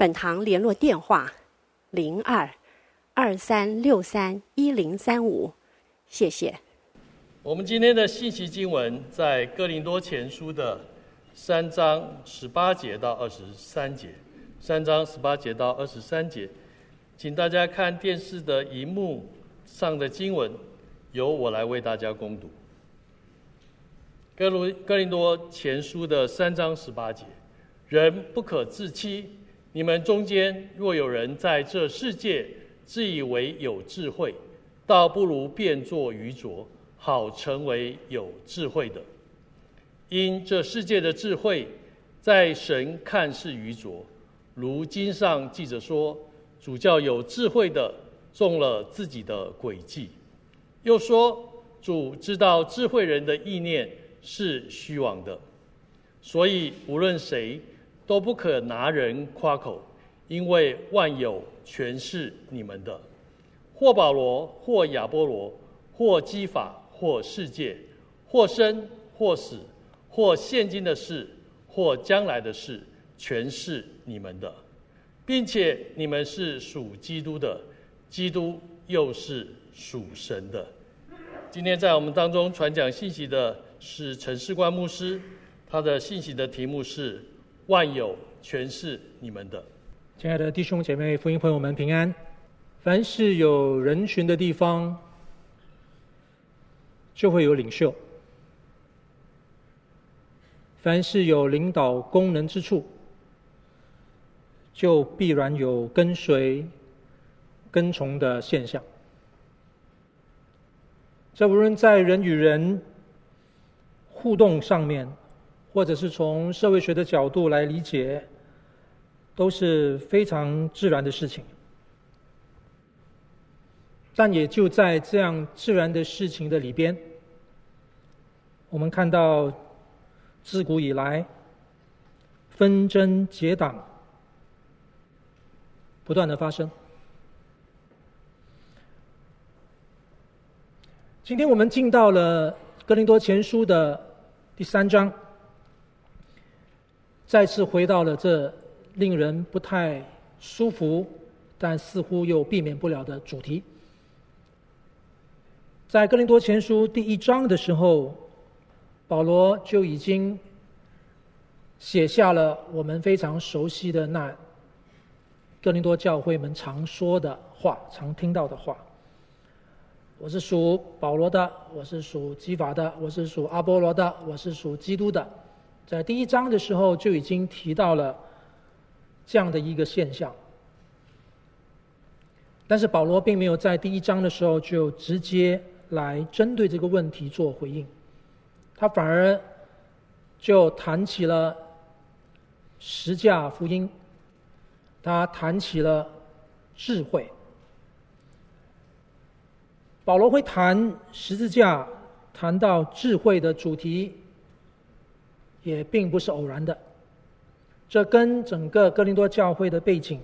本堂联络电话：零二二三六三一零三五，谢谢。我们今天的信息经文在哥林多前书的三章十八节到二十三节，三章十八节到二十三节，请大家看电视的荧幕上的经文，由我来为大家攻读。哥罗哥林多前书的三章十八节，人不可自欺。你们中间若有人在这世界自以为有智慧，倒不如变作愚拙，好成为有智慧的。因这世界的智慧，在神看是愚拙。如经上记着说：“主叫有智慧的中了自己的诡计。”又说：“主知道智慧人的意念是虚妄的。”所以无论谁。都不可拿人夸口，因为万有全是你们的。或保罗，或亚波罗，或基法，或世界，或生，或死，或现今的事，或将来的事，全是你们的，并且你们是属基督的，基督又是属神的。今天在我们当中传讲信息的是陈世冠牧师，他的信息的题目是。万有全是你们的，亲爱的弟兄姐妹、福音朋友们平安。凡是有人群的地方，就会有领袖；凡是有领导功能之处，就必然有跟随、跟从的现象。这无论在人与人互动上面。或者是从社会学的角度来理解，都是非常自然的事情。但也就在这样自然的事情的里边，我们看到自古以来纷争结党不断的发生。今天我们进到了格林多前书的第三章。再次回到了这令人不太舒服，但似乎又避免不了的主题。在哥林多前书第一章的时候，保罗就已经写下了我们非常熟悉的那哥林多教会们常说的话、常听到的话：“我是属保罗的，我是属基法的，我是属阿波罗的，我是属基督的。”在第一章的时候就已经提到了这样的一个现象，但是保罗并没有在第一章的时候就直接来针对这个问题做回应，他反而就谈起了十架福音，他谈起了智慧。保罗会谈十字架，谈到智慧的主题。也并不是偶然的，这跟整个哥林多教会的背景，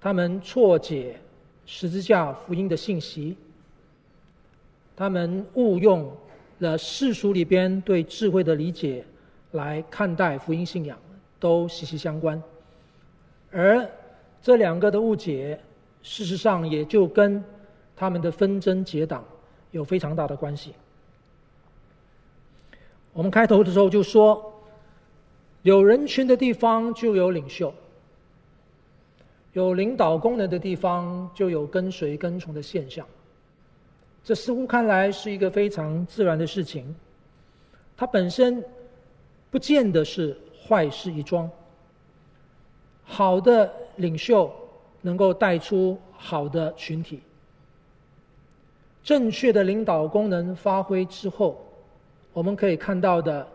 他们错解十字架福音的信息，他们误用了世俗里边对智慧的理解来看待福音信仰，都息息相关。而这两个的误解，事实上也就跟他们的纷争结党有非常大的关系。我们开头的时候就说，有人群的地方就有领袖，有领导功能的地方就有跟随跟从的现象。这似乎看来是一个非常自然的事情，它本身不见得是坏事一桩。好的领袖能够带出好的群体，正确的领导功能发挥之后。我们可以看到的，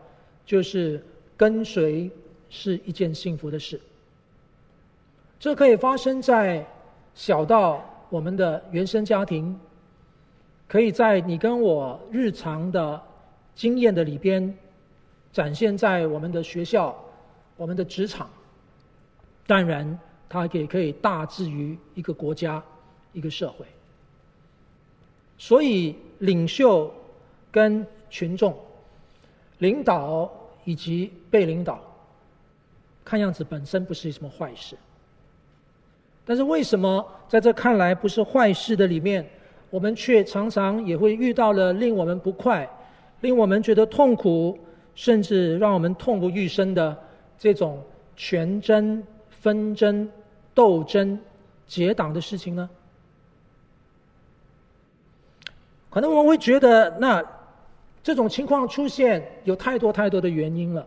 就是跟随是一件幸福的事。这可以发生在小到我们的原生家庭，可以在你跟我日常的经验的里边，展现在我们的学校、我们的职场。当然，它也可以大至于一个国家、一个社会。所以，领袖跟群众、领导以及被领导，看样子本身不是什么坏事。但是，为什么在这看来不是坏事的里面，我们却常常也会遇到了令我们不快、令我们觉得痛苦，甚至让我们痛不欲生的这种权争？纷争、斗争、结党的事情呢？可能我们会觉得，那这种情况出现有太多太多的原因了。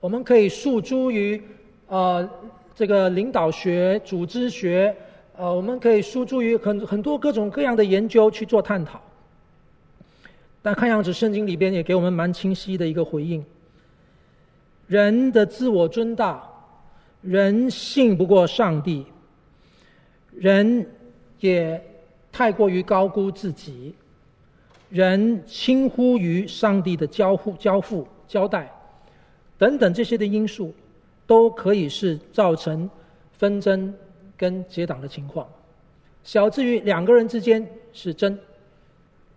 我们可以诉诸于呃这个领导学、组织学，呃，我们可以诉诸于很很多各种各样的研究去做探讨。但看样子圣经里边也给我们蛮清晰的一个回应：人的自我尊大。人信不过上帝，人也太过于高估自己，人轻忽于上帝的交互、交付、交代，等等这些的因素，都可以是造成纷争跟结党的情况。小至于两个人之间是争，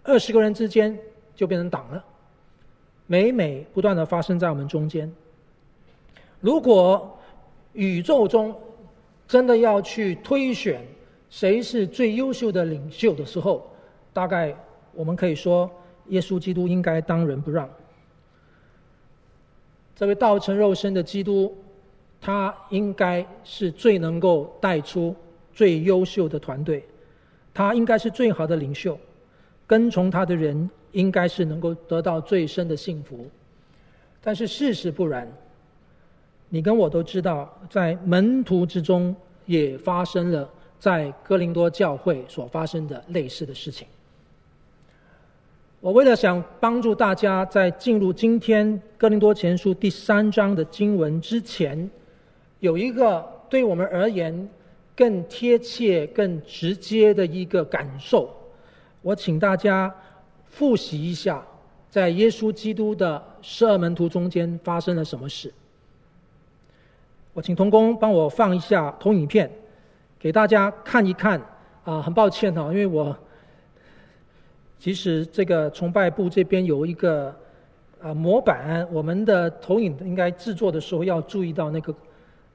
二十个人之间就变成党了，每每不断的发生在我们中间。如果宇宙中真的要去推选谁是最优秀的领袖的时候，大概我们可以说，耶稣基督应该当仁不让。这位道成肉身的基督，他应该是最能够带出最优秀的团队，他应该是最好的领袖，跟从他的人应该是能够得到最深的幸福。但是事实不然。你跟我都知道，在门徒之中也发生了在哥林多教会所发生的类似的事情。我为了想帮助大家在进入今天哥林多前书第三章的经文之前，有一个对我们而言更贴切、更直接的一个感受，我请大家复习一下，在耶稣基督的十二门徒中间发生了什么事。我请同工帮我放一下投影片，给大家看一看。啊，很抱歉哈，因为我其实这个崇拜部这边有一个啊模板，我们的投影应该制作的时候要注意到那个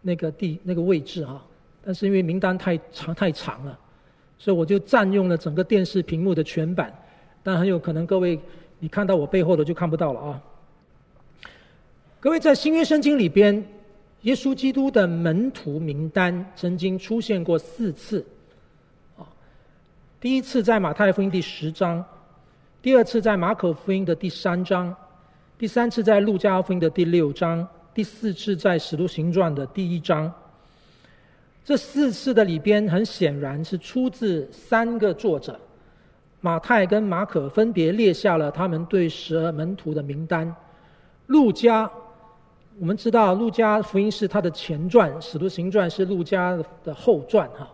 那个地那个位置哈。但是因为名单太长太长了，所以我就占用了整个电视屏幕的全版。但很有可能各位你看到我背后的就看不到了啊。各位在新约圣经里边。耶稣基督的门徒名单曾经出现过四次，啊，第一次在马太福音第十章，第二次在马可福音的第三章，第三次在路加福音的第六章，第四次在使徒行传的第一章。这四次的里边，很显然是出自三个作者，马太跟马可分别列下了他们对十二门徒的名单，路加。我们知道，路加福音是他的前传，《使徒行传》是路加的后传，哈。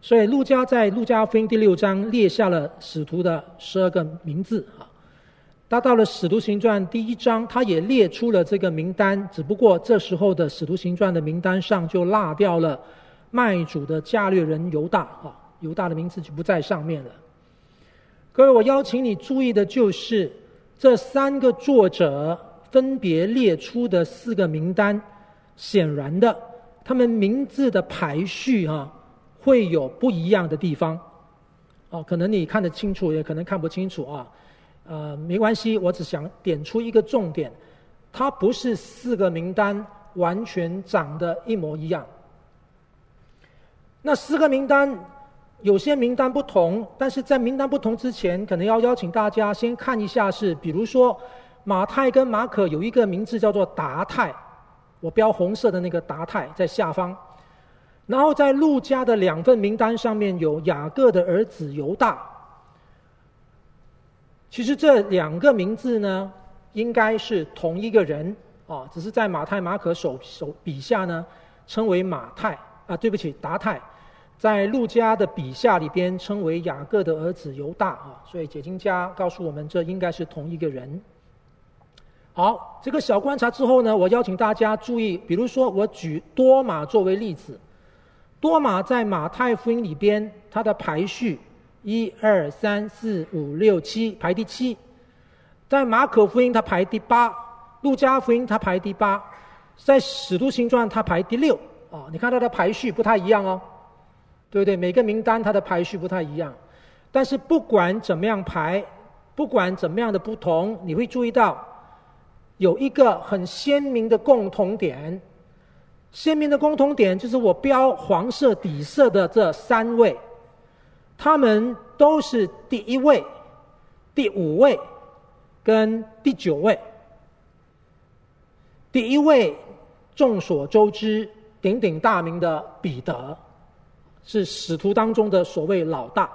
所以，路加在路加福音第六章列下了使徒的十二个名字，啊。他到了《使徒行传》第一章，他也列出了这个名单，只不过这时候的《使徒行传》的名单上就落掉了卖主的加略人犹大，啊，犹大的名字就不在上面了。各位，我邀请你注意的就是这三个作者。分别列出的四个名单，显然的，他们名字的排序哈，会有不一样的地方。哦，可能你看得清楚，也可能看不清楚啊。呃，没关系，我只想点出一个重点，它不是四个名单完全长得一模一样。那四个名单有些名单不同，但是在名单不同之前，可能要邀请大家先看一下是，比如说。马太跟马可有一个名字叫做达太，我标红色的那个达太在下方。然后在路加的两份名单上面有雅各的儿子犹大。其实这两个名字呢，应该是同一个人啊，只是在马太、马可手手笔下呢称为马太，啊，对不起，达太，在路加的笔下里边称为雅各的儿子犹大啊，所以解经家告诉我们，这应该是同一个人。好，这个小观察之后呢，我邀请大家注意，比如说我举多马作为例子，多马在马太福音里边，他的排序一二三四五六七排第七，在马可福音他排第八，路加福音他排第八。在《使徒行传》，他排第六啊！你看他的排序不太一样哦，对不对？每个名单他的排序不太一样，但是不管怎么样排，不管怎么样的不同，你会注意到有一个很鲜明的共同点。鲜明的共同点就是我标黄色底色的这三位，他们都是第一位、第五位跟第九位。第一位。众所周知、鼎鼎大名的彼得，是使徒当中的所谓老大。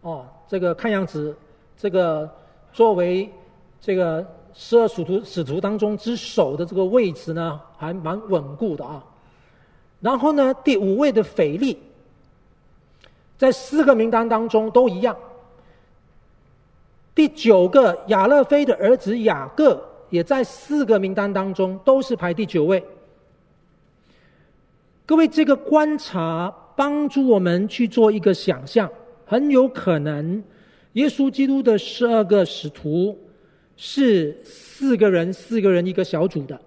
哦，这个看样子，这个作为这个十二使徒使徒当中之首的这个位置呢，还蛮稳固的啊。然后呢，第五位的腓力，在四个名单当中都一样。第九个亚勒菲的儿子雅各。也在四个名单当中，都是排第九位。各位，这个观察帮助我们去做一个想象，很有可能，耶稣基督的十二个使徒是四个人，四个人一个小组的，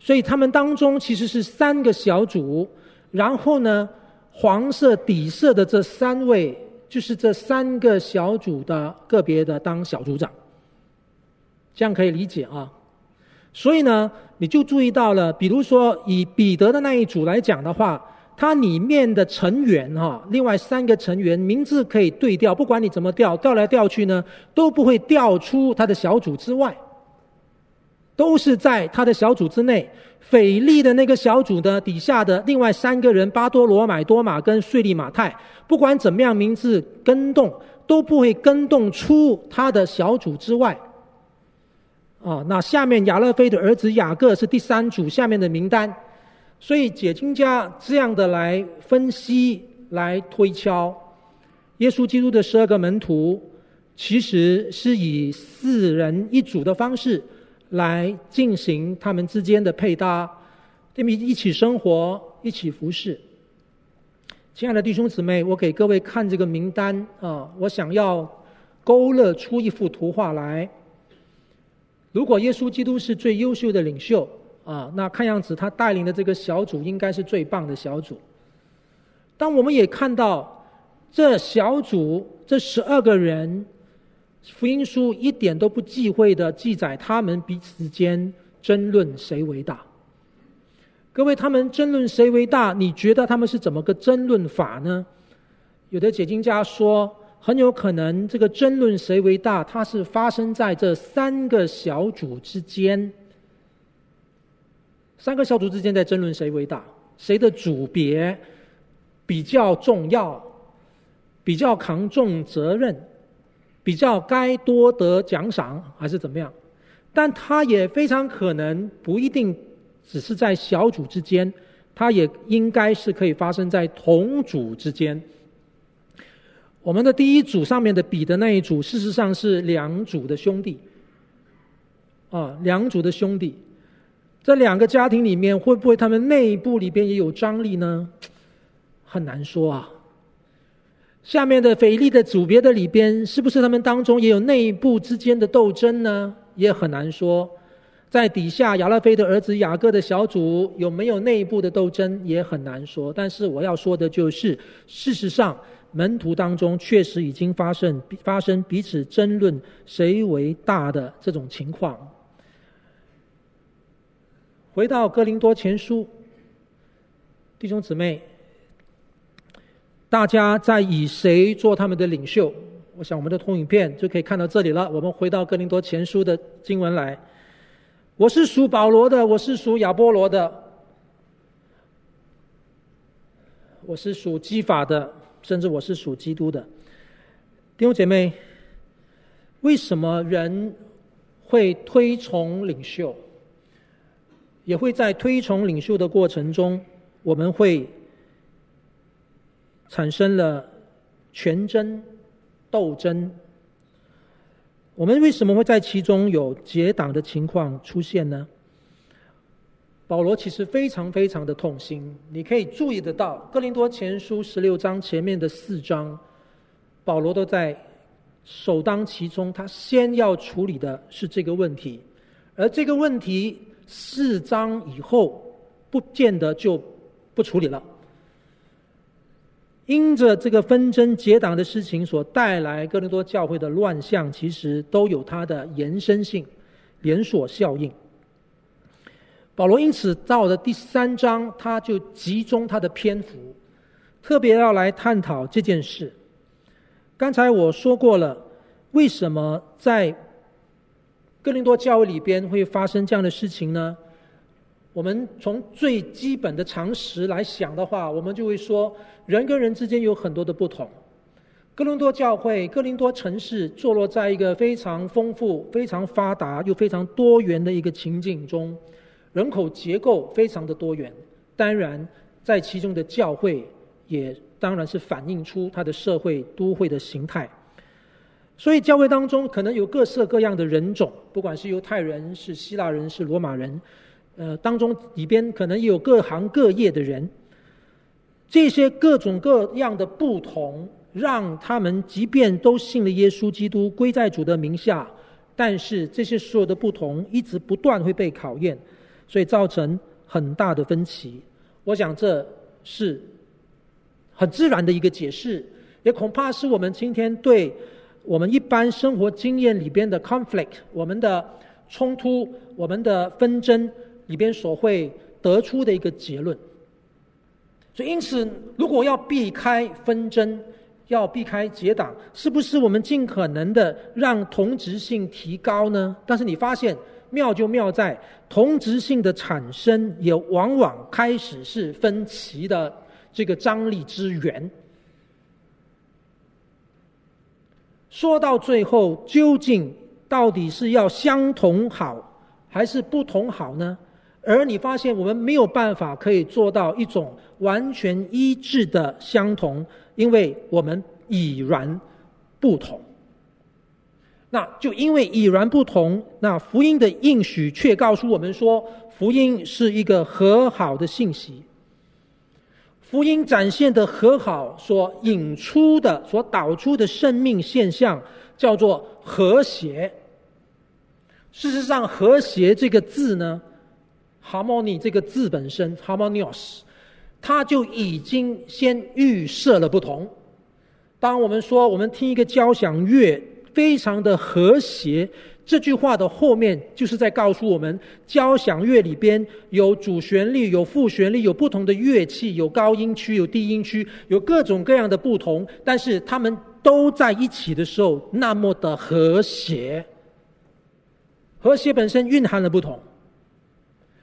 所以他们当中其实是三个小组，然后呢，黄色底色的这三位就是这三个小组的个别的当小组长。这样可以理解啊，所以呢，你就注意到了，比如说以彼得的那一组来讲的话，它里面的成员哈，另外三个成员名字可以对调，不管你怎么调，调来调去呢，都不会调出他的小组之外，都是在他的小组之内。腓力的那个小组的底下的另外三个人，巴多罗买多马跟税利马太，不管怎么样名字更动，都不会更动出他的小组之外。啊，那下面亚勒菲的儿子雅各是第三组下面的名单，所以解经家这样的来分析、来推敲，耶稣基督的十二个门徒，其实是以四人一组的方式来进行他们之间的配搭，他们一起生活，一起服侍。亲爱的弟兄姊妹，我给各位看这个名单啊，我想要勾勒出一幅图画来。如果耶稣基督是最优秀的领袖啊，那看样子他带领的这个小组应该是最棒的小组。但我们也看到，这小组这十二个人，福音书一点都不忌讳的记载他们彼此间争论谁为大。各位，他们争论谁为大？你觉得他们是怎么个争论法呢？有的解经家说。很有可能，这个争论谁为大，它是发生在这三个小组之间。三个小组之间在争论谁为大，谁的组别比较重要，比较扛重责任，比较该多得奖赏，还是怎么样？但它也非常可能不一定只是在小组之间，它也应该是可以发生在同组之间。我们的第一组上面的比的那一组，事实上是两组的兄弟，啊，两组的兄弟，这两个家庭里面会不会他们内部里边也有张力呢？很难说啊。下面的腓力的组别的里边，是不是他们当中也有内部之间的斗争呢？也很难说。在底下亚拉菲的儿子雅各的小组有没有内部的斗争，也很难说。但是我要说的就是，事实上。门徒当中确实已经发生发生彼此争论谁为大的这种情况。回到哥林多前书，弟兄姊妹，大家在以谁做他们的领袖？我想我们的投影片就可以看到这里了。我们回到哥林多前书的经文来。我是属保罗的，我是属亚波罗的，我是属基法的。甚至我是属基督的弟兄姐妹，为什么人会推崇领袖？也会在推崇领袖的过程中我们会产生了权争、斗争。我们为什么会在其中有结党的情况出现呢？保罗其实非常非常的痛心，你可以注意得到，哥林多前书十六章前面的四章，保罗都在首当其冲，他先要处理的是这个问题，而这个问题四章以后不见得就不处理了。因着这个纷争结党的事情所带来哥林多教会的乱象，其实都有它的延伸性、连锁效应。保罗因此到了第三章，他就集中他的篇幅，特别要来探讨这件事。刚才我说过了，为什么在哥林多教会里边会发生这样的事情呢？我们从最基本的常识来想的话，我们就会说，人跟人之间有很多的不同。哥林多教会、哥林多城市坐落在一个非常丰富、非常发达又非常多元的一个情景中，人口结构非常的多元。当然，在其中的教会也当然是反映出它的社会都会的形态。所以，教会当中可能有各色各样的人种，不管是犹太人、是希腊人、是罗马人。呃，当中里边可能也有各行各业的人，这些各种各样的不同，让他们即便都信了耶稣基督，归在主的名下，但是这些所有的不同一直不断会被考验，所以造成很大的分歧。我想这是很自然的一个解释，也恐怕是我们今天对我们一般生活经验里边的 conflict，我们的冲突，我们的纷争。里边所会得出的一个结论，所以因此，如果要避开纷争，要避开结党，是不是我们尽可能的让同质性提高呢？但是你发现妙就妙在同质性的产生，也往往开始是分歧的这个张力之源。说到最后，究竟到底是要相同好，还是不同好呢？而你发现我们没有办法可以做到一种完全一致的相同，因为我们已然不同。那就因为已然不同，那福音的应许却告诉我们说，福音是一个和好的信息。福音展现的和好所引出的、所导出的生命现象，叫做和谐。事实上，和谐这个字呢，Harmony 这个字本身，harmonious，它就已经先预设了不同。当我们说我们听一个交响乐非常的和谐，这句话的后面就是在告诉我们，交响乐里边有主旋律、有副旋律、有不同的乐器、有高音区、有低音区、有各种各样的不同，但是他们都在一起的时候那么的和谐。和谐本身蕴含了不同。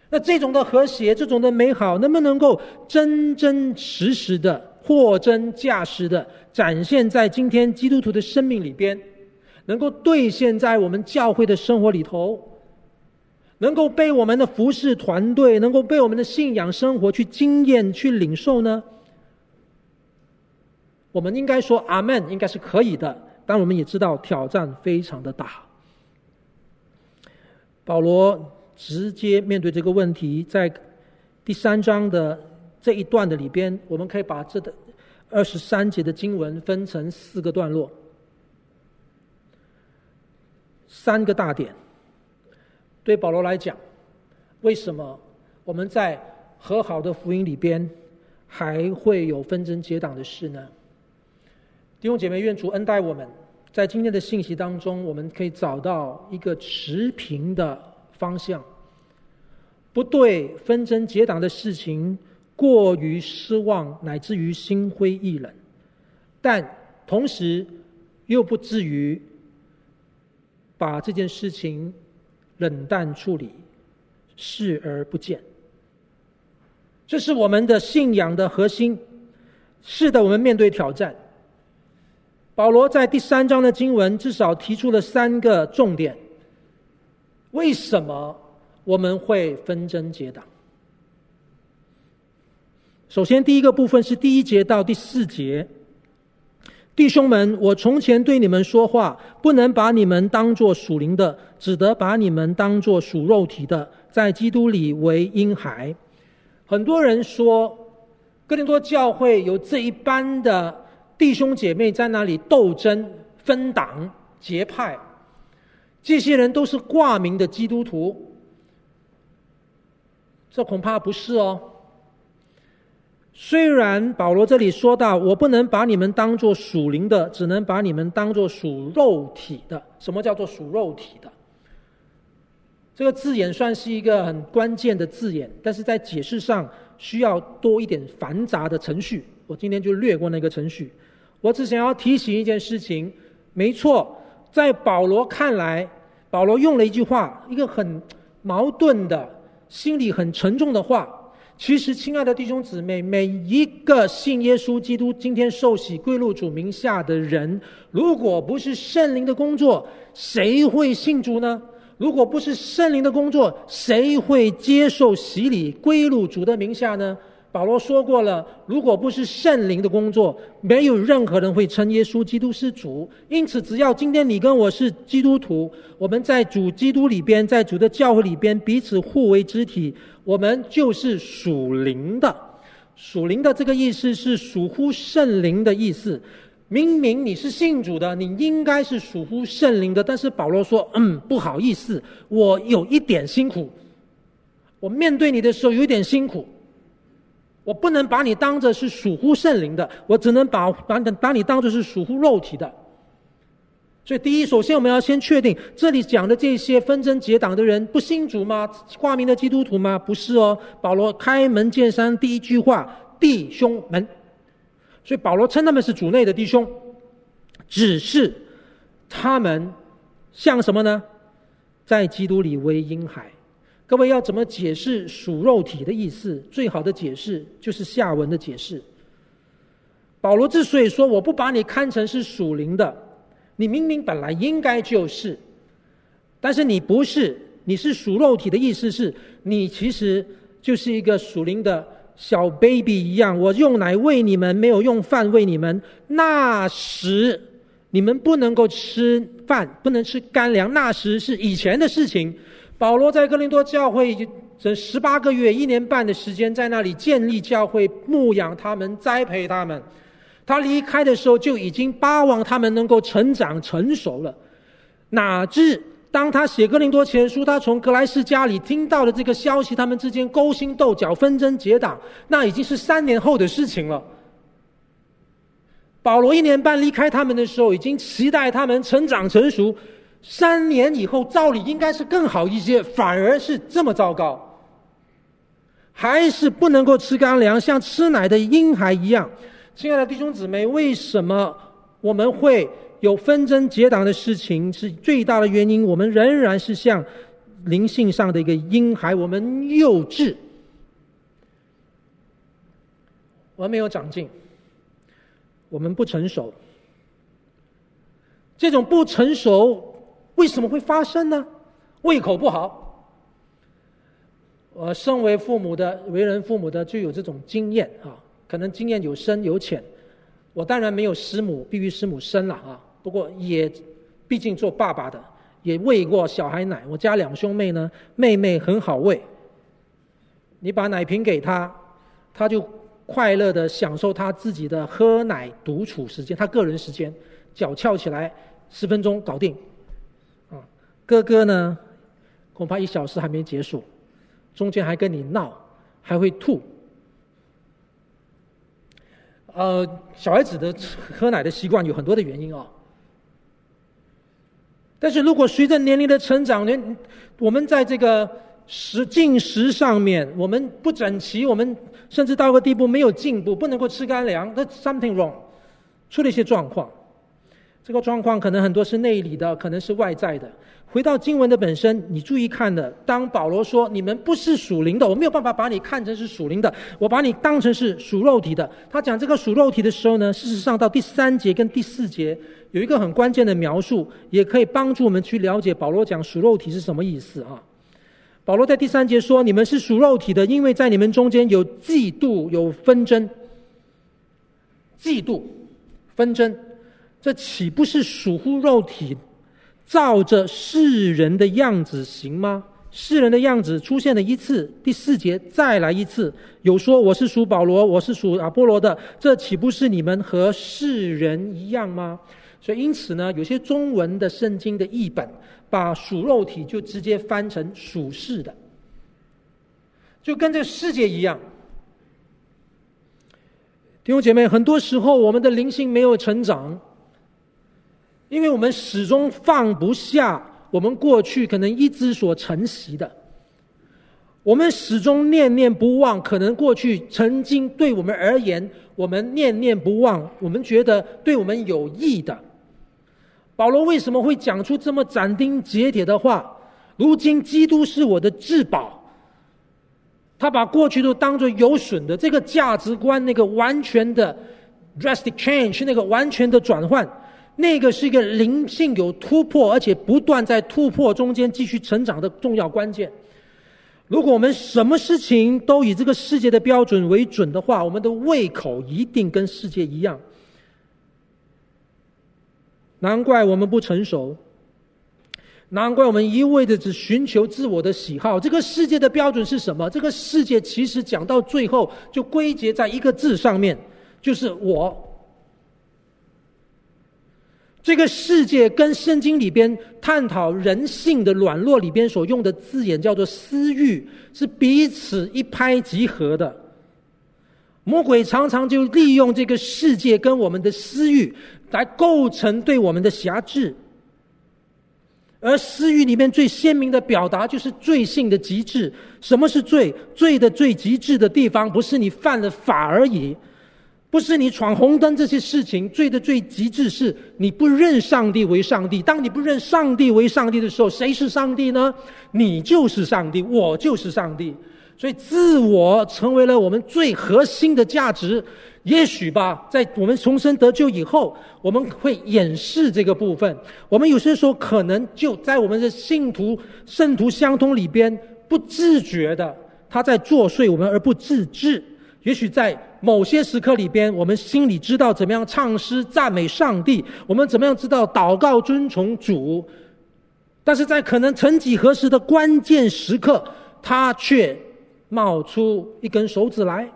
那这种的和谐，这种的美好，能不能够真真实实的、货真价实的展现在今天基督徒的生命里边，能够兑现在我们教会的生活里头，能够被我们的服侍团队，能够被我们的信仰生活去经验、去领受呢？我们应该说阿门，应该是可以的。但我们也知道挑战非常的大。保罗。直接面对这个问题，在第三章的这一段的里边，我们可以把这的二十三节的经文分成四个段落，三个大点。对保罗来讲，为什么我们在和好的福音里边还会有纷争结党的事呢？弟兄姐妹，愿主恩待我们，在今天的信息当中，我们可以找到一个持平的。方向，不对纷争结党的事情过于失望，乃至于心灰意冷，但同时又不至于把这件事情冷淡处理，视而不见。这是我们的信仰的核心。是的，我们面对挑战。保罗在第三章的经文至少提出了三个重点。为什么我们会纷争结党？首先，第一个部分是第一节到第四节。弟兄们，我从前对你们说话，不能把你们当作属灵的，只得把你们当作属肉体的，在基督里为婴孩。很多人说，哥林多教会有这一班的弟兄姐妹在那里斗争、分党、结派，这些人都是挂名的基督徒。这恐怕不是哦。虽然保罗这里说到，我不能把你们当作属灵的，只能把你们当作属肉体的。什么叫做属肉体的？这个字眼算是一个很关键的字眼，但是在解释上需要多一点繁杂的程序。我今天就略过那个程序。我只想要提醒一件事情：没错，在保罗看来，保罗用了一句话，一个很矛盾的、心里很沉重的话。其实，亲爱的弟兄姊妹，每一个信耶稣基督、今天受洗归入主名下的人，如果不是圣灵的工作，谁会信主呢？如果不是圣灵的工作，谁会接受洗礼归入主的名下呢？保罗说过了，如果不是圣灵的工作，没有任何人会称耶稣基督是主。因此，只要今天你跟我是基督徒，我们在主基督里边，在主的教会里边彼此互为肢体，我们就是属灵的。属灵的这个意思是属乎圣灵的意思。明明你是信主的，你应该是属乎圣灵的，但是保罗说：“嗯，不好意思，我有一点辛苦，我面对你的时候有一点辛苦。”我不能把你当作是属乎圣灵的，我只能把把把你当作是属乎肉体的。所以，第一，首先我们要先确定，这里讲的这些纷争结党的人，不信主吗？挂名的基督徒吗？不是哦。保罗开门见山第一句话：弟兄们。所以保罗称他们是主内的弟兄，只是他们像什么呢？在基督里为婴孩。各位要怎么解释属肉体的意思？最好的解释就是下文的解释。保罗之所以说我不把你看成是属灵的，你明明本来应该就是，但是你不是，你是属肉体的意思是你其实就是一个属灵的小 baby 一样。我用奶喂你们，没有用饭喂你们。那时你们不能够吃饭，不能吃干粮。那时是以前的事情。保罗在哥林多教会整十八个月、一年半的时间，在那里建立教会、牧养他们、栽培他们。他离开的时候就已经巴望他们能够成长成熟了。哪知当他写哥林多前书，他从格莱斯家里听到了这个消息，他们之间勾心斗角、纷争结党，那已经是三年后的事情了。保罗一年半离开他们的时候，已经期待他们成长成熟。三年以后，照理应该是更好一些，反而是这么糟糕，还是不能够吃干粮，像吃奶的婴孩一样。亲爱的弟兄姊妹，为什么我们会有纷争结党的事情？是最大的原因，我们仍然是像灵性上的一个婴孩，我们幼稚，我们没有长进，我们不成熟。这种不成熟。为什么会发生呢？胃口不好。我身为父母的，为人父母的就有这种经验啊，可能经验有深有浅。我当然没有师母，必须师母生了啊。不过也，毕竟做爸爸的，也喂过小孩奶。我家两兄妹呢，妹妹很好喂，你把奶瓶给她，她就快乐的享受她自己的喝奶独处时间，她个人时间，脚翘起来，十分钟搞定。哥哥呢，恐怕一小时还没结束，中间还跟你闹，还会吐。呃，小孩子的喝奶的习惯有很多的原因啊、哦。但是如果随着年龄的成长，年我们在这个食进食上面，我们不整齐，我们甚至到个地步没有进步，不能够吃干粮，那 something wrong，出了一些状况。这个状况可能很多是内里的，可能是外在的。回到经文的本身，你注意看的，当保罗说你们不是属灵的，我没有办法把你看成是属灵的，我把你当成是属肉体的。他讲这个属肉体的时候呢，事实上到第三节跟第四节有一个很关键的描述，也可以帮助我们去了解保罗讲属肉体是什么意思啊。保罗在第三节说：“你们是属肉体的，因为在你们中间有嫉妒、有纷争。嫉妒、纷争，这岂不是属乎肉体，照着世人的样子行吗？世人的样子出现了一次，第四节再来一次，有说我是属保罗，我是属阿波罗的，这岂不是你们和世人一样吗？所以因此呢，有些中文的圣经的译本。”把属肉体就直接翻成属世的，就跟这世界一样。弟兄姐妹，很多时候我们的灵性没有成长，因为我们始终放不下我们过去可能一直所承袭的，我们始终念念不忘，可能过去曾经对我们而言，我们念念不忘，我们觉得对我们有益的。保罗为什么会讲出这么斩钉截铁的话？如今基督是我的至宝。他把过去都当作有损的，这个价值观，那个完全的 drastic change，那个完全的转换，那个是一个灵性有突破，而且不断在突破中间继续成长的重要关键。如果我们什么事情都以这个世界的标准为准的话，我们的胃口一定跟世界一样。难怪我们不成熟，难怪我们一味的只寻求自我的喜好。这个世界的标准是什么？这个世界其实讲到最后就归结在一个字上面，就是我。这个世界跟圣经里边探讨人性的软弱里边所用的字眼叫做私欲，是彼此一拍即合的。魔鬼常常就利用这个世界跟我们的私欲。来构成对我们的辖制，而私欲里面最鲜明的表达就是罪性的极致。什么是罪？罪的最极致的地方，不是你犯了法而已，不是你闯红灯这些事情。罪的最极致是你不认上帝为上帝。当你不认上帝为上帝的时候，谁是上帝呢？你就是上帝，我就是上帝。所以，自我成为了我们最核心的价值。也许吧，在我们重生得救以后，我们会掩饰这个部分。我们有些时候可能就在我们的信徒、圣徒相通里边，不自觉的他在作祟我们而不自知。也许在某些时刻里边，我们心里知道怎么样唱诗赞美上帝，我们怎么样知道祷告遵从主，但是在可能曾几何时的关键时刻，他却冒出一根手指来，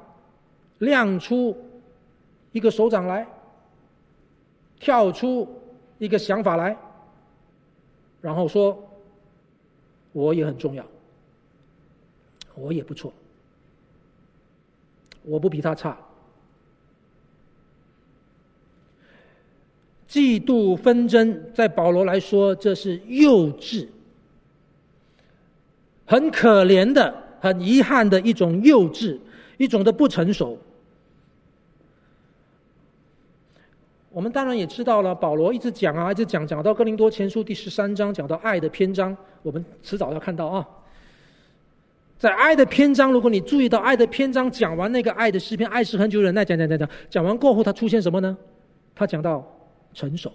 亮出。一个手掌来，跳出一个想法来，然后说：“我也很重要，我也不错，我不比他差。”嫉妒纷争，在保罗来说，这是幼稚，很可怜的、很遗憾的一种幼稚，一种的不成熟。我们当然也知道了，保罗一直讲啊，一直讲，讲到哥林多前书第十三章，讲到爱的篇章，我们迟早要看到啊。在爱的篇章，如果你注意到爱的篇章讲完那个爱的诗篇，爱是恒久忍耐，讲讲讲讲，讲完过后，他出现什么呢？他讲到成熟。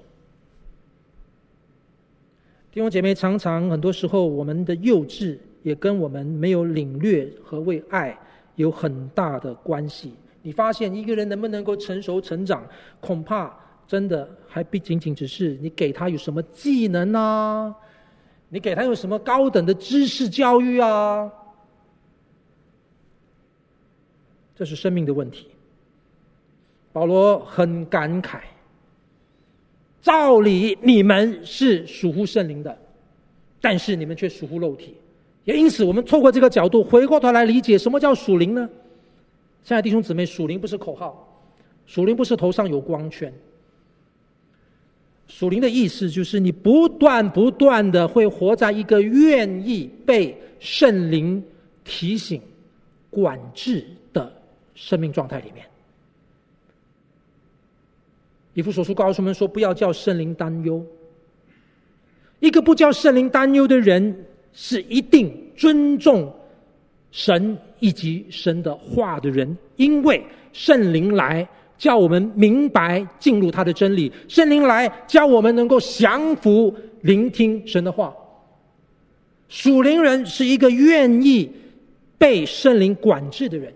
弟兄姐妹，常常很多时候，我们的幼稚也跟我们没有领略何谓爱有很大的关系。你发现一个人能不能够成熟成长，恐怕。真的还不仅仅只是你给他有什么技能啊，你给他有什么高等的知识教育啊？这是生命的问题。保罗很感慨，照理你们是属乎圣灵的，但是你们却属乎肉体。也因此，我们透过这个角度回过头来理解什么叫属灵呢？亲爱的弟兄姊妹，属灵不是口号，属灵不是头上有光圈。属灵的意思就是，你不断不断的会活在一个愿意被圣灵提醒、管制生命状态里面。以弗所书告诉我们说，不要叫圣灵担忧。一个不叫圣灵担忧的人，是一定尊重神以及神的话的人，因为圣灵来。叫我们明白进入他的真理，圣灵来教我们能够降服聆听神的话。属灵人是一个愿意被圣灵管制的人，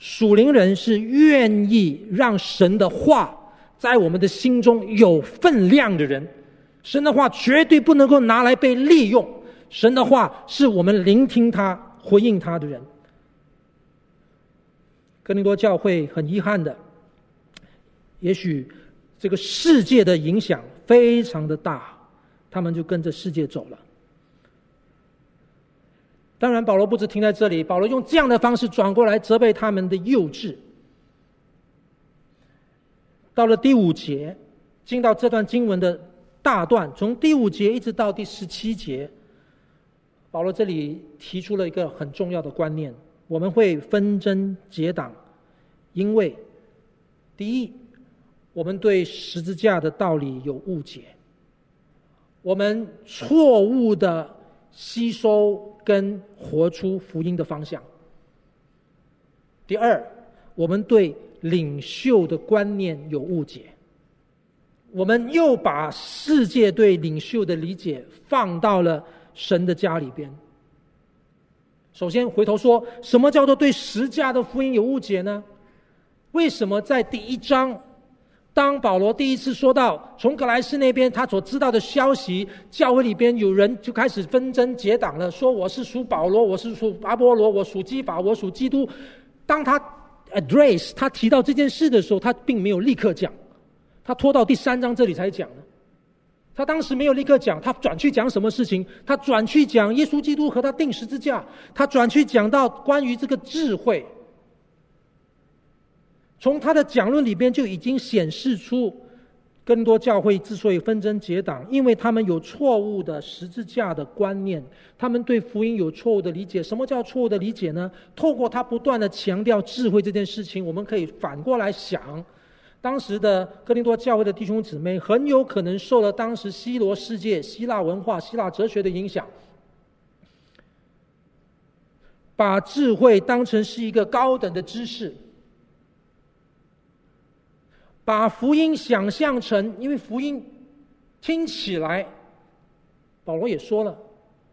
属灵人是愿意让神的话在我们的心中有分量的人。神的话绝对不能够拿来被利用，神的话是我们聆听他、回应他的人。哥林多教会很遗憾的，也许这个世界的影响非常的大，他们就跟着世界走了。当然，保罗不止停在这里，保罗用这样的方式转过来责备他们的幼稚。到了第五节，进到这段经文的大段，从第五节一直到第十七节，保罗这里提出了一个很重要的观念：我们会纷争结党，因为第一，我们对十字架的道理有误解，我们错误的吸收。跟活出福音的方向。第二，我们对领袖的观念有误解，我们又把世界对领袖的理解放到了神的家里边。首先，回头说，什么叫做对十架的福音有误解呢？为什么在第一章？当保罗第一次说到从格莱斯那边他所知道的消息，教会里边有人就开始纷争结党了，说我是属保罗，我是属阿波罗，我属基法，我属基督。当他 address 他提到这件事的时候，他并没有立刻讲，他拖到第三章这里才讲。他当时没有立刻讲，他转去讲什么事情？他转去讲耶稣基督和他钉十字架，他转去讲到关于这个智慧。从他的讲论里边就已经显示出，更多教会之所以纷争结党，因为他们有错误的十字架的观念，他们对福音有错误的理解。什么叫错误的理解呢？透过他不断的强调智慧这件事情，我们可以反过来想，当时的哥林多教会的弟兄姊妹很有可能受了当时希罗世界、希腊文化、希腊哲学的影响，把智慧当成是一个高等的知识。把福音想象成，因为福音听起来，保罗也说了，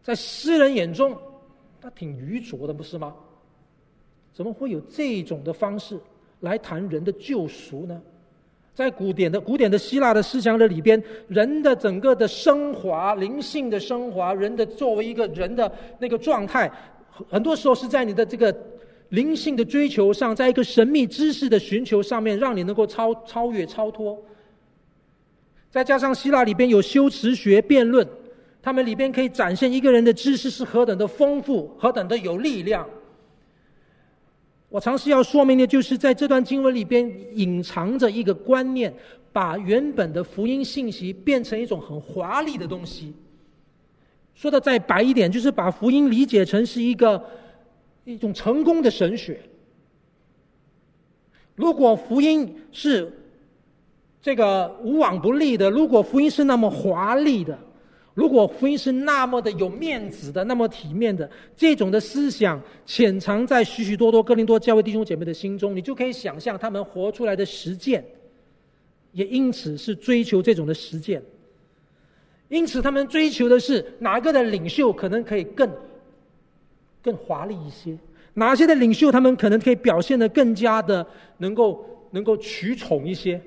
在诗人眼中，他挺愚拙的，不是吗？怎么会有这种的方式来谈人的救赎呢？在古典的古典的希腊的思想的里边，人的整个的升华、灵性的升华，人的作为一个人的那个状态，很多时候是在你的这个。灵性的追求上，在一个神秘知识的寻求上面，让你能够超超越、超脱。再加上希腊里边有修辞学、辩论，他们里边可以展现一个人的知识是何等的丰富、何等的有力量。我尝试要说明的就是，在这段经文里边隐藏着一个观念，把原本的福音信息变成一种很华丽的东西。说的再白一点，就是把福音理解成是一个。一种成功的神学。如果福音是这个无往不利的，如果福音是那么华丽的，如果福音是那么的有面子的，那么体面的，这种的思想潜藏在许许多多哥林多教会弟兄姐妹的心中，你就可以想象他们活出来的实践，也因此是追求这种的实践。因此，他们追求的是哪个的领袖可能可以更。更华丽一些，哪些的领袖他们可能可以表现得更加的能够能够取宠一些，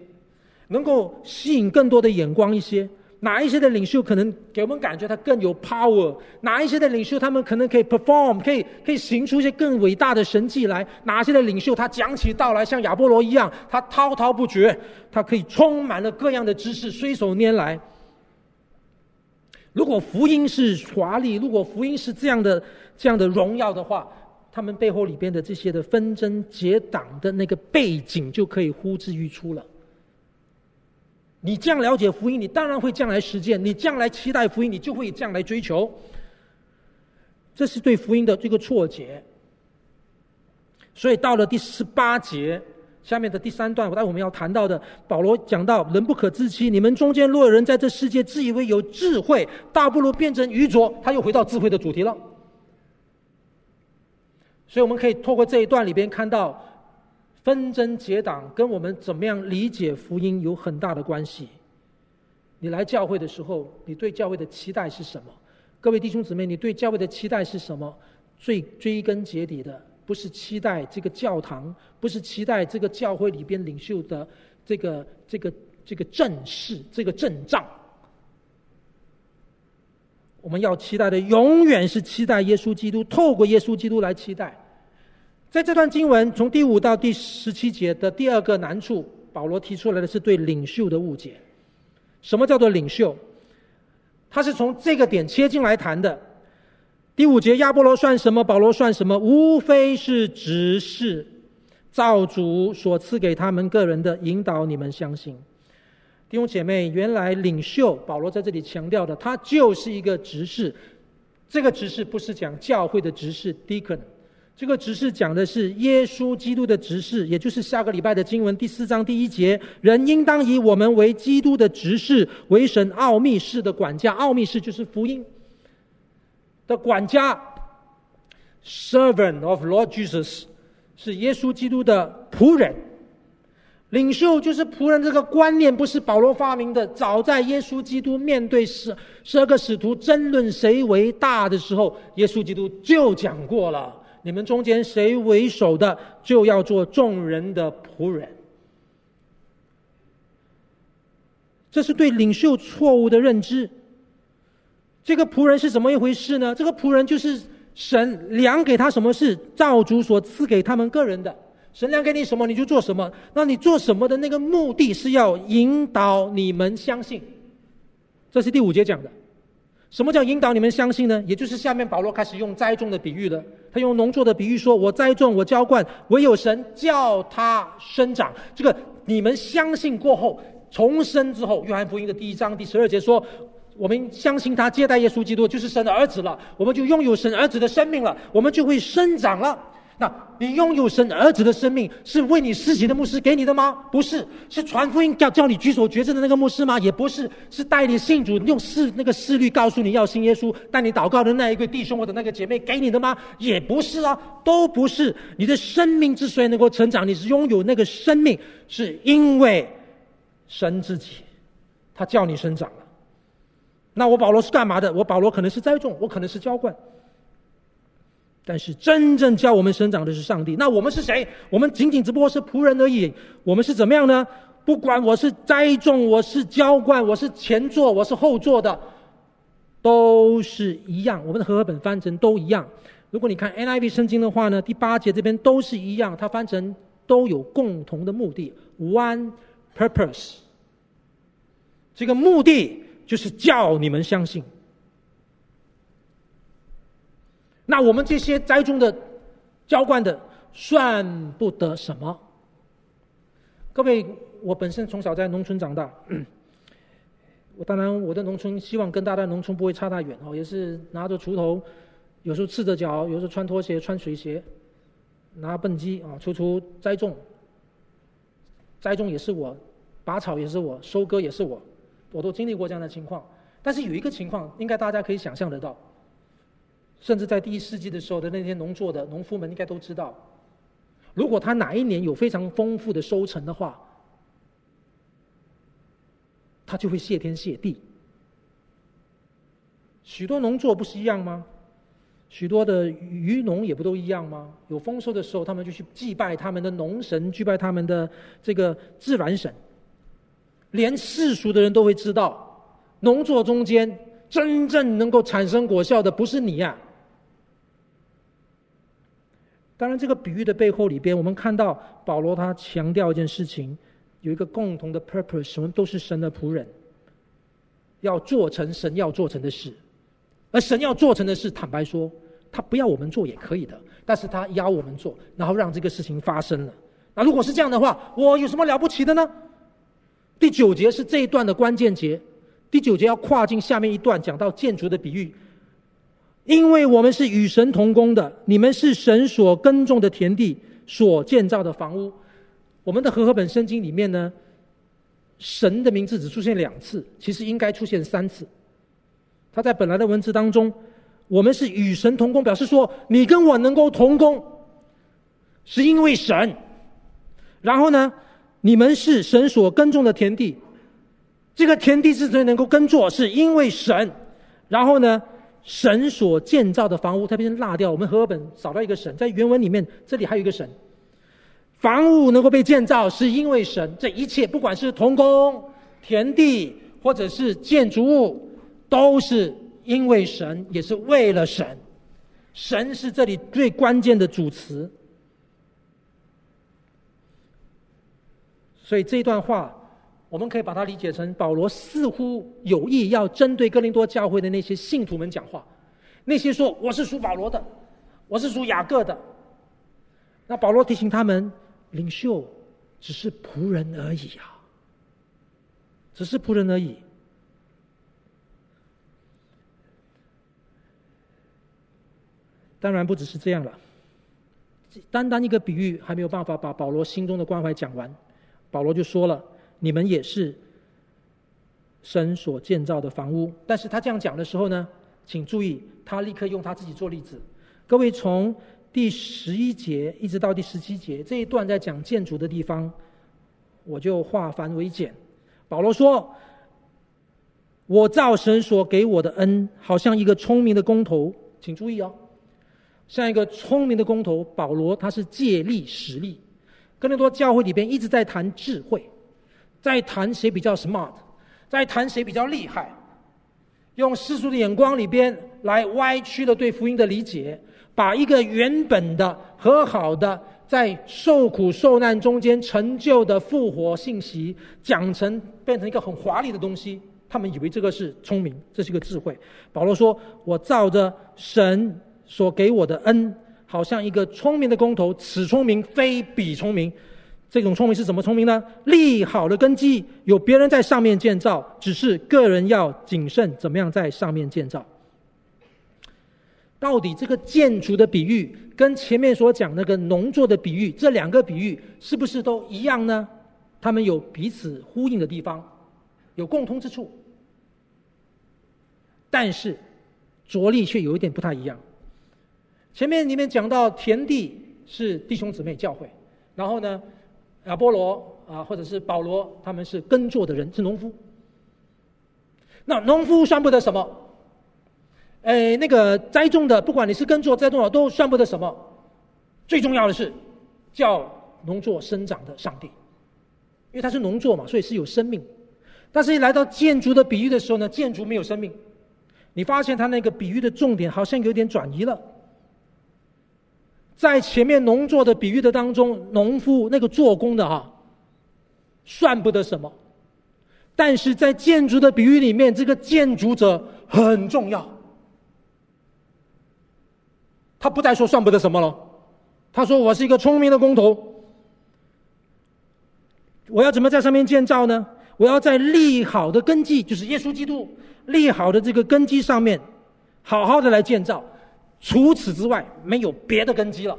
能够吸引更多的眼光一些？哪一些的领袖可能给我们感觉他更有 power？哪一些的领袖他们可能可以 perform，可以可以行出一些更伟大的神迹来？哪些的领袖他讲起道来像亚波罗一样，他滔滔不绝，他可以充满了各样的知识，随手拈来。如果福音是华丽，如果福音是这样的。这样的荣耀的话，他们背后里边的这些的纷争结党的那个背景就可以呼之欲出了。你这样了解福音，你当然会这样来实践；你将来期待福音，你就会这样来追求。这是对福音的这个错解。所以到了第十八节下面的第三段，我待会我们要谈到的，保罗讲到：人不可自欺，你们中间若有人在这世界自以为有智慧，倒不如变成愚拙。他又回到智慧的主题了。所以我们可以透过这一段里边看到，纷争结党跟我们怎么样理解福音有很大的关系。你来教会的时候，你对教会的期待是什么？各位弟兄姊妹，你对教会的期待是什么？最追根结底的，不是期待这个教堂，不是期待这个教会里边领袖的这个这个这个阵势，这个阵仗。我们要期待的，永远是期待耶稣基督，透过耶稣基督来期待。在这段经文从第五到第十七节的第二个难处，保罗提出来的是对领袖的误解。什么叫做领袖？他是从这个点切进来谈的。第五节，亚波罗算什么？保罗算什么？无非是执事，造主所赐给他们个人的引导，你们相信。弟兄姐妹，原来领袖保罗在这里强调的，他就是一个执事。这个执事不是讲教会的执事 （deacon）。这个执事讲的是耶稣基督的执事，也就是下个礼拜的经文第四章第一节：人应当以我们为基督的执事，为神奥秘事的管家。奥秘事就是福音的管家，servant of Lord Jesus，是耶稣基督的仆人。领袖就是仆人，这个观念不是保罗发明的，早在耶稣基督面对十十二个使徒争论谁为大的时候，耶稣基督就讲过了。你们中间谁为首的，就要做众人的仆人。这是对领袖错误的认知。这个仆人是怎么一回事呢？这个仆人就是神量给他什么事，造主所赐给他们个人的。神量给你什么，你就做什么。那你做什么的那个目的是要引导你们相信。这是第五节讲的。什么叫引导你们相信呢？也就是下面保罗开始用栽种的比喻了。他用农作的比喻说：“我栽种，我浇灌，唯有神叫它生长。”这个你们相信过后重生之后，约翰福音的第一章第十二节说：“我们相信他接待耶稣基督，就是神的儿子了，我们就拥有神儿子的生命了，我们就会生长了。”那你拥有神儿子的生命，是为你施洗的牧师给你的吗？不是，是传福音叫叫你举手决志的那个牧师吗？也不是，是带你信主用誓那个誓律告诉你要信耶稣，带你祷告的那一个弟兄或者那个姐妹给你的吗？也不是啊，都不是。你的生命之所以能够成长，你是拥有那个生命，是因为神自己，他叫你生长了。那我保罗是干嘛的？我保罗可能是栽种，我可能是浇灌。但是真正教我们生长的是上帝。那我们是谁？我们仅仅只不过是仆人而已。我们是怎么样呢？不管我是栽种，我是浇灌，我是前座，我是后座的，都是一样。我们的和合本翻成都一样。如果你看 NIV 圣经的话呢，第八节这边都是一样，它翻成都有共同的目的，one purpose。这个目的就是叫你们相信。那我们这些栽种的、浇灌的，算不得什么。各位，我本身从小在农村长大，我当然我的农村希望跟大家农村不会差太远哦，也是拿着锄头，有时候赤着脚，有时候穿拖鞋、穿水鞋，拿畚箕啊，锄锄栽种。栽种也是我，拔草也是我，收割也是我，我都经历过这样的情况。但是有一个情况，应该大家可以想象得到。甚至在第一世纪的时候的那些农作的农夫们应该都知道，如果他哪一年有非常丰富的收成的话，他就会谢天谢地。许多农作不是一样吗？许多的渔农也不都一样吗？有丰收的时候，他们就去祭拜他们的农神，祭拜他们的这个自然神。连世俗的人都会知道，农作中间真正能够产生果效的不是你呀、当然，这个比喻的背后里边，我们看到保罗他强调一件事情，有一个共同的 purpose，我们都是神的仆人，要做成神要做成的事，而神要做成的事，坦白说，他不要我们做也可以的，但是他要我们做，然后让这个事情发生了。那如果是这样的话，我有什么了不起的呢？第九节是这一段的关键节，第九节要跨进下面一段，讲到建筑的比喻。因为我们是与神同工的，你们是神所耕种的田地，所建造的房屋。我们的和合本圣经里面呢，神的名字只出现两次，其实应该出现三次。他在本来的文字当中，我们是与神同工，表示说你跟我能够同工，是因为神。然后呢，你们是神所耕种的田地，这个田地之所以能够耕作，是因为神。然后呢？神所建造的房屋，它变成落掉，我们和合本少到一个神，在原文里面这里还有一个神。房屋能够被建造，是因为神。这一切，不管是童工、田地，或者是建筑物，都是因为神，也是为了神。神是这里最关键的主词。所以这段话，我们可以把它理解成保罗似乎有意要针对哥林多教会的那些信徒们讲话，那些说我是属保罗的，我是属雅各的。那保罗提醒他们，领袖只是仆人而已啊，只是仆人而已。当然不只是这样了，单单一个比喻还没有办法把保罗心中的关怀讲完。保罗就说了。你们也是神所建造的房屋，但是他这样讲的时候呢，请注意，他立刻用他自己做例子。各位从第十一节一直到第十七节这一段在讲建筑的地方，我就化繁为简。保罗说：“我造神所给我的恩，好像一个聪明的工头，请注意哦，像一个聪明的工头。”保罗他是借力使力，哥林多教会里边一直在谈智慧。在谈谁比较 smart，在谈谁比较厉害，用世俗的眼光里边来歪曲了对福音的理解，把一个原本的和好的在受苦受难中间成就的复活信息讲成变成一个很华丽的东西，他们以为这个是聪明，这是一个智慧。保罗说：“我照着神所给我的恩，好像一个聪明的工头，此聪明非彼聪明。”这种聪明是怎么聪明呢？立好的根基，有别人在上面建造，只是个人要谨慎，怎么样在上面建造？到底这个建筑的比喻跟前面所讲那个农作的比喻，这两个比喻是不是都一样呢？他们有彼此呼应的地方，有共通之处，但是着力却有一点不太一样。前面里面讲到田地是弟兄姊妹教会，然后呢？亚波罗啊，或者是保罗，他们是耕作的人，是农夫。那农夫算不得什么？哎，那个栽种的，不管你是耕作栽种的，都算不得什么。最重要的是，叫农作生长的上帝，因为他是农作嘛，所以是有生命。但是，一来到建筑的比喻的时候呢，建筑没有生命。你发现他那个比喻的重点好像有点转移了。在前面农作的比喻的当中，农夫那个做工的哈、算不得什么；但是在建筑的比喻里面，这个建筑者很重要。他不再说算不得什么了，他说：“我是一个聪明的工头，我要怎么在上面建造呢？我要在立好的根基，就是耶稣基督立好的这个根基上面，好好的来建造。”除此之外，没有别的根基了。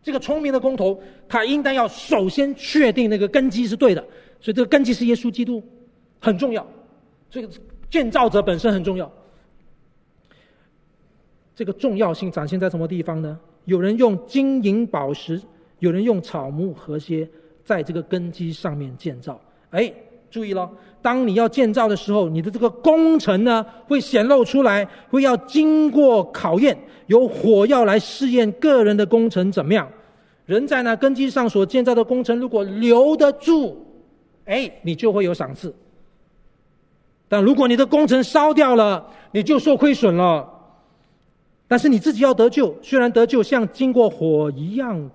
这个聪明的工头，他应当要首先确定那个根基是对的，所以这个根基是耶稣基督，很重要。这个建造者本身很重要。这个重要性展现在什么地方呢？有人用金银宝石，有人用草木和谐，在这个根基上面建造。哎。注意了，当你要建造的时候，你的这个工程呢，会显露出来，会要经过考验，有火药来试验个人的工程怎么样。人在那根基上所建造的工程，如果留得住，哎，你就会有赏赐。但如果你的工程烧掉了，你就受亏损了。但是你自己要得救，虽然得救像经过火一样。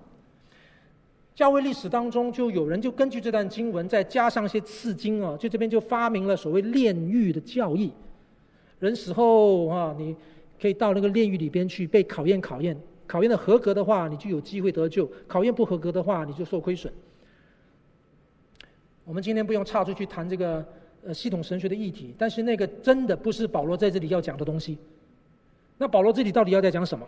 教会历史当中，就有人就根据这段经文，再加上一些次经啊，就这边就发明了所谓炼狱的教义。人死后啊，你可以到那个炼狱里边去被考验考验，考验的合格的话，你就有机会得救；考验不合格的话，你就受亏损。我们今天不用岔出去谈这个呃系统神学的议题，但是那个真的不是保罗在这里要讲的东西。那保罗这里到底要在讲什么？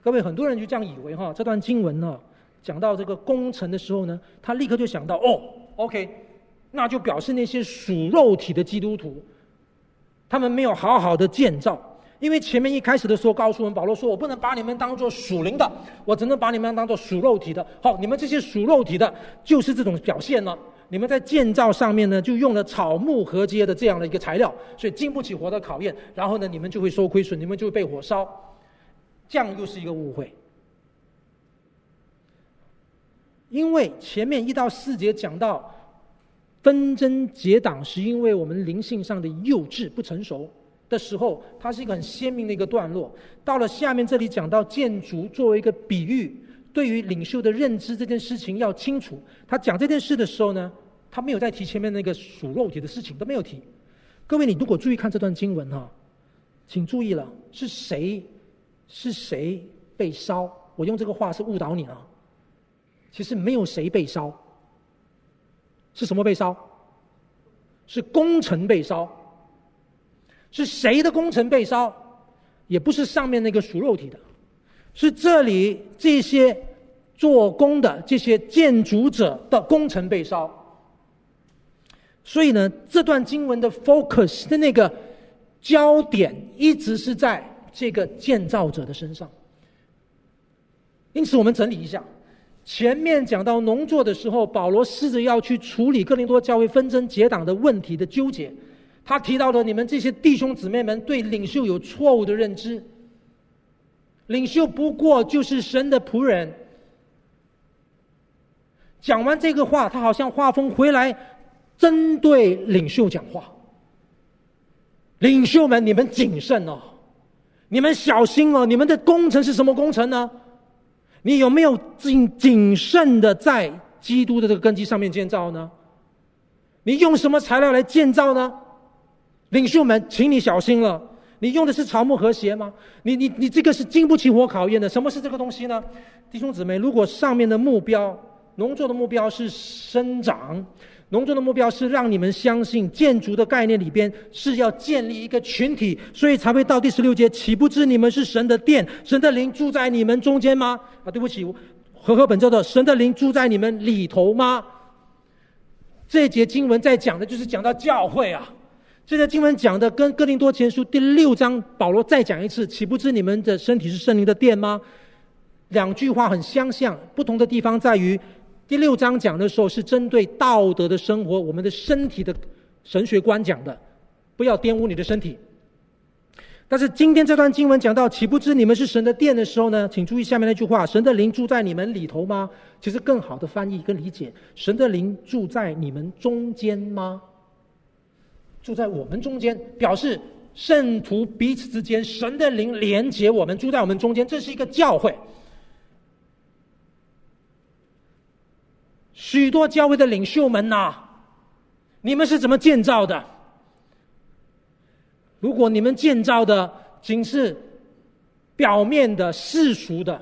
各位很多人就这样以为哈，这段经文呢。讲到这个工程的时候呢，他立刻就想到哦，OK，那就表示那些属肉体的基督徒，他们没有好好的建造，因为前面一开始的时候告诉我们，保罗说我不能把你们当做属灵的，我只能把你们当做属肉体的。好，你们这些属肉体的，就是这种表现了。你们在建造上面呢，就用了草木合接的这样的一个材料，所以经不起火的考验。然后呢，你们就会受亏损，你们就会被火烧。这样又是一个误会。因为前面一到四节讲到纷争结党，是因为我们灵性上的幼稚不成熟的时候，它是一个很鲜明的一个段落。到了下面这里讲到建筑作为一个比喻。对于领袖的认知这件事情要清楚。他讲这件事的时候呢，他没有再提前面那个属肉体的事情，都没有提。各位，你如果注意看这段经文哈，请注意了，是谁是谁被烧？我用这个话是误导你了。其实没有谁被烧，是什么被烧？是工程被烧。是谁的工程被烧？也不是上面那个属肉体的。是这里这些做工的这些建筑者的工程被烧，所以呢，这段经文的 focus 的那个焦点一直是在这个建造者的身上。因此，我们整理一下，前面讲到农作的时候，保罗试着要去处理哥林多教会纷争结党的问题的纠结，他提到了你们这些弟兄姊妹们对领袖有错误的认知。领袖不过就是神的仆人。讲完这个话，他好像话锋回来，针对领袖讲话。领袖们，你们谨慎哦，你们小心哦，你们的工程是什么工程呢？你有没有谨谨慎的在基督的这个根基上面建造呢？你用什么材料来建造呢？领袖们，请你小心了。你用的是草木和谐吗？你你你这个是经不起火考验的。什么是这个东西呢？弟兄姊妹，如果上面的目标，农作的目标是生长，农作的目标是让你们相信建筑的概念里边是要建立一个群体，所以才会到第十六节，岂不知你们是神的殿，神的灵住在你们中间吗？啊，对不起，和合本叫做神的灵住在你们里头吗？这节经文在讲的就是讲到教会啊。这个经文讲的跟哥林多前书第六章保罗再讲一次，岂不知你们的身体是圣灵的殿吗？两句话很相像，不同的地方在于，第六章讲的时候是针对道德的生活，我们的身体的神学观讲的，不要玷污你的身体。但是今天这段经文讲到，岂不知你们是神的殿的时候呢？请注意下面那句话：神的灵住在你们里头吗？其实更好的翻译跟理解，神的灵住在你们中间吗？住在我们中间，表示圣徒彼此之间，神的灵连接我们，住在我们中间，这是一个教会。许多教会的领袖们呐、你们是怎么建造的？如果你们建造的仅是表面的世俗的，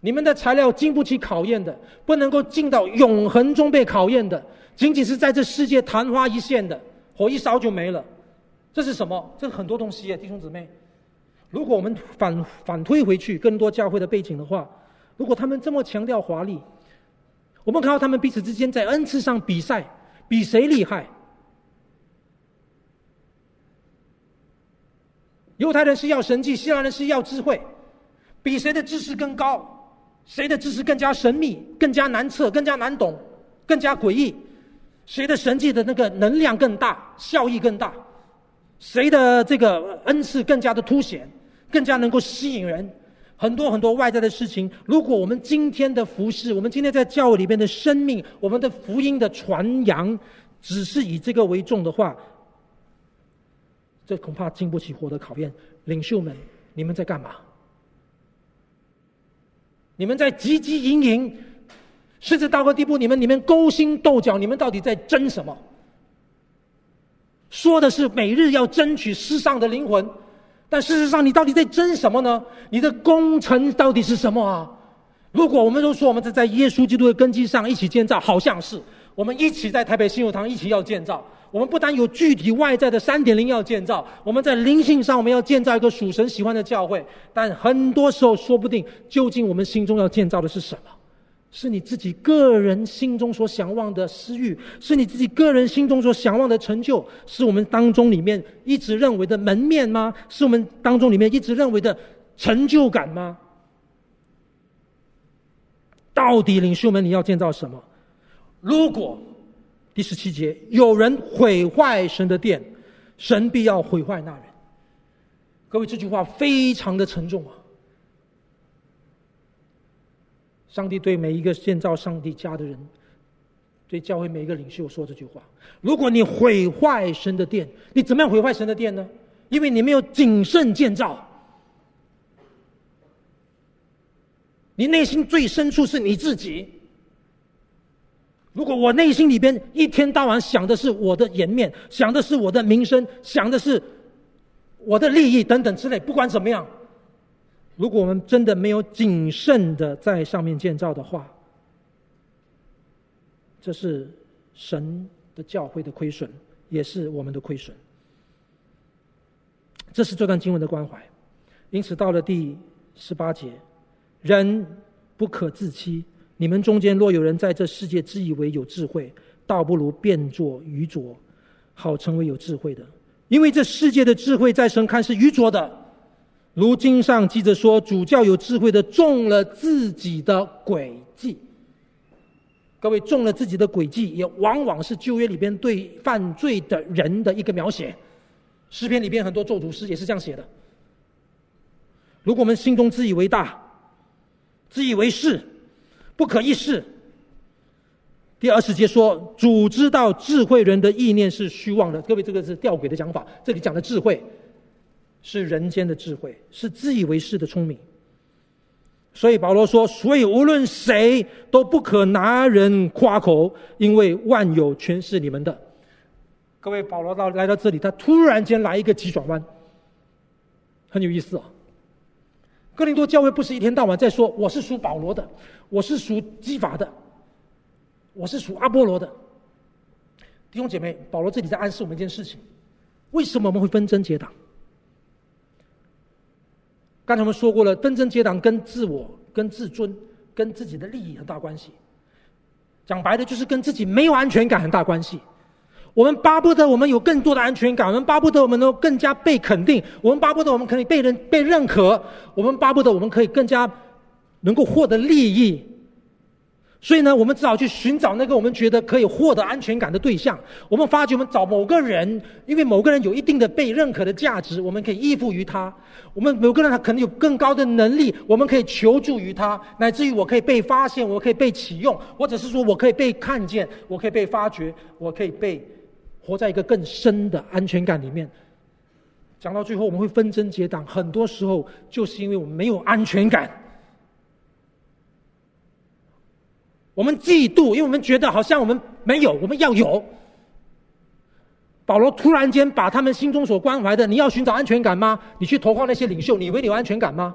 你们的材料经不起考验的，不能够进到永恒中被考验的，仅仅是在这世界昙花一现的。火一烧就没了，这是什么？这是很多东西啊，弟兄姊妹。如果我们反反推回去更多教会的背景的话，如果他们这么强调华丽，我们看到他们彼此之间在恩赐上比赛，比谁厉害？犹太人是要神迹，希腊人是要智慧，比谁的知识更高，谁的知识更加神秘、更加难测、更加难懂、更加诡异。谁的神迹的那个能量更大，效益更大？谁的这个恩赐更加的凸显，更加能够吸引人？很多很多外在的事情，如果我们今天的服饰，我们今天在教会里边的生命，我们的福音的传扬，只是以这个为重的话，这恐怕经不起火的考验。领袖们，你们在干嘛？你们在汲汲营营。甚至到个地步，你们你们勾心斗角，你们到底在争什么？说的是每日要争取世上的灵魂，但事实上你到底在争什么呢？你的工程到底是什么啊？如果我们都说我们是在耶稣基督的根基上一起建造，好像是我们一起在台北信友堂一起要建造。我们不但有具体外在的三点零要建造，我们在灵性上我们要建造一个属神喜欢的教会。但很多时候说不定，究竟我们心中要建造的是什么？是你自己个人心中所想望的私欲，是你自己个人心中所想望的成就，是我们当中里面一直认为的门面吗？是我们当中里面一直认为的成就感吗？到底领袖们，你要建造什么？如果第十七节，有人毁坏神的殿，神必要毁坏那人。各位，这句话非常的沉重啊！上帝对每一个建造上帝家的人，对教会每一个领袖说这句话：如果你毁坏神的殿，你怎么样毁坏神的殿呢？因为你没有谨慎建造，你内心最深处是你自己。如果我内心里边一天到晚想的是我的颜面，想的是我的名声，想的是我的利益等等之类，不管怎么样，如果我们真的没有谨慎的在上面建造的话，这是神的教会的亏损，也是我们的亏损。这是这段经文的关怀。因此，到了第十八节，人不可自欺。你们中间若有人在这世界自以为有智慧，倒不如变作愚拙，好成为有智慧的。因为这世界的智慧在神看是愚拙的。如经上记着说：“主教有智慧的中了自己的诡计。”各位，中了自己的诡计，也往往是旧约里边对犯罪的人的一个描写。诗篇里边很多咒诅诗也是这样写的。如果我们心中自以为大，自以为是。不可一世。第二十节说：“主知道智慧人的意念是虚妄的。”各位，这个是吊诡的讲法。这里讲的智慧，是人间的智慧，是自以为是的聪明。所以保罗说：“所以无论谁都不可拿人夸口，因为万有全是你们的。”各位，保罗到来到这里，他突然间来一个急转弯，很有意思啊。哥林多教会不是一天到晚在说我是属保罗的，我是属基法的，我是属阿波罗的。弟兄姐妹，保罗这里在暗示我们一件事情：为什么我们会分争结党？刚才我们说过了，分争结党跟自我、跟自尊、跟自己的利益很大关系。讲白了，就是跟自己没有安全感很大关系。我们巴不得我们有更多的安全感，我们巴不得我们能更加被肯定，我们巴不得我们可以被人被认可，我们巴不得我们可以更加能够获得利益。所以呢，我们只好去寻找那个我们觉得可以获得安全感的对象。我们发觉我们找某个人，因为某个人有一定的被认可的价值，我们可以依附于他。我们某个人他可能有更高的能力，我们可以求助于他，乃至于我可以被发现，我可以被启用，或者是说我可以被看见，我可以被发掘，我可以被。活在一个更深的安全感里面，讲到最后我们会分争结党，很多时候就是因为我们没有安全感，我们嫉妒，因为我们觉得好像我们没有，我们要有。保罗突然间把他们心中所关怀的，你要寻找安全感吗？你去投靠那些领袖，你以为你有安全感吗？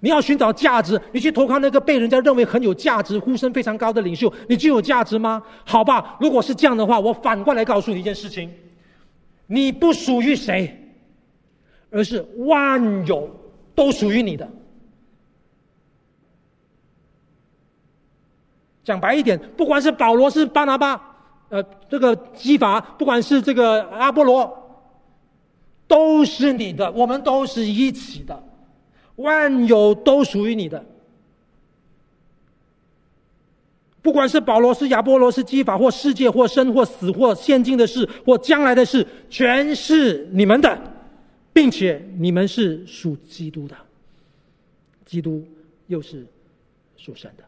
你要寻找价值，你去投靠那个被人家认为很有价值、呼声非常高的领袖，你具有价值吗？好吧，如果是这样的话，我反过来告诉你一件事情：你不属于谁，而是万有都属于你的。讲白一点，不管是保罗、是巴拿巴，呃，这个基法，不管是这个阿波罗，都是你的，我们都是一起的。万有都属于你的，不管是保罗、是亚波罗、是基法，或世界，或生，或死，或现今的事，或将来的事，全是你们的，并且你们是属基督的，基督又是属神的。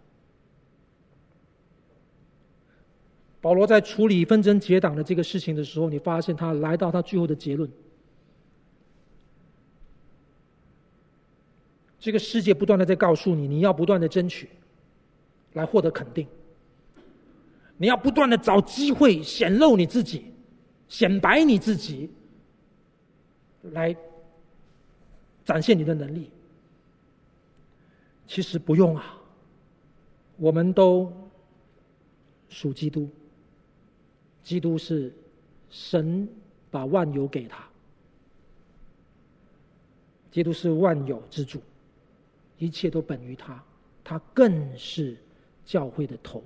保罗在处理纷争结党的这个事情的时候，你发现他来到他最后的结论。这个世界不断的在告诉你，你要不断的争取，来获得肯定。你要不断的找机会显露你自己，显摆你自己，来展现你的能力。其实不用啊，我们都属基督，基督是神把万有给他，基督是万有之主。一切都本于他，他更是教会的头。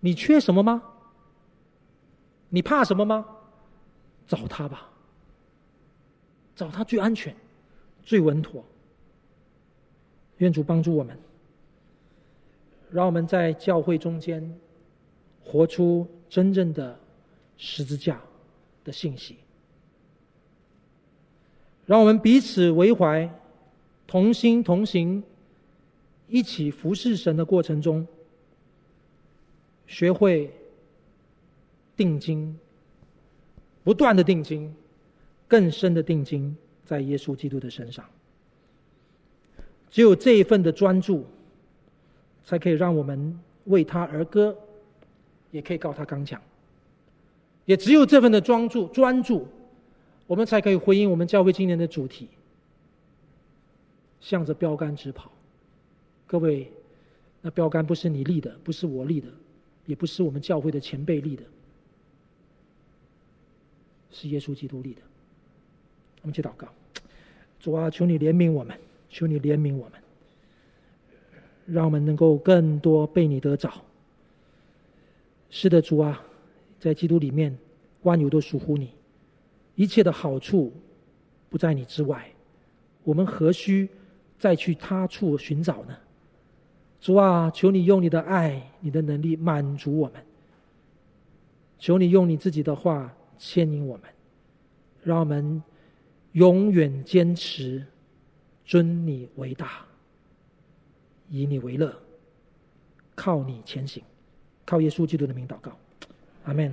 你缺什么吗？你怕什么吗？找他吧，找他最安全、最稳妥。愿主帮助我们，让我们在教会中间活出真正的十字架的信息。让我们彼此为怀，同心同行，一起服侍神的过程中，学会定睛，不断的定睛，更深的定睛在耶稣基督的身上。只有这一份的专注，才可以让我们为他而歌，也可以告他刚强。也只有这份的专注，专注，我们才可以回应我们教会今年的主题：向着标杆直跑。各位，那标杆不是你立的，不是我立的，也不是我们教会的前辈立的，是耶稣基督立的。我们去祷告，主啊，求你怜悯我们。求你怜悯我们，让我们能够更多被你得着。是的，主啊，在基督里面，万有都属乎你，一切的好处不在你之外，我们何须再去他处寻找呢？主啊，求你用你的爱、你的能力满足我们。求你用你自己的话牵引我们，让我们永远坚持。尊你为大，以你为乐，靠你前行，靠耶稣基督的名祷告，阿门。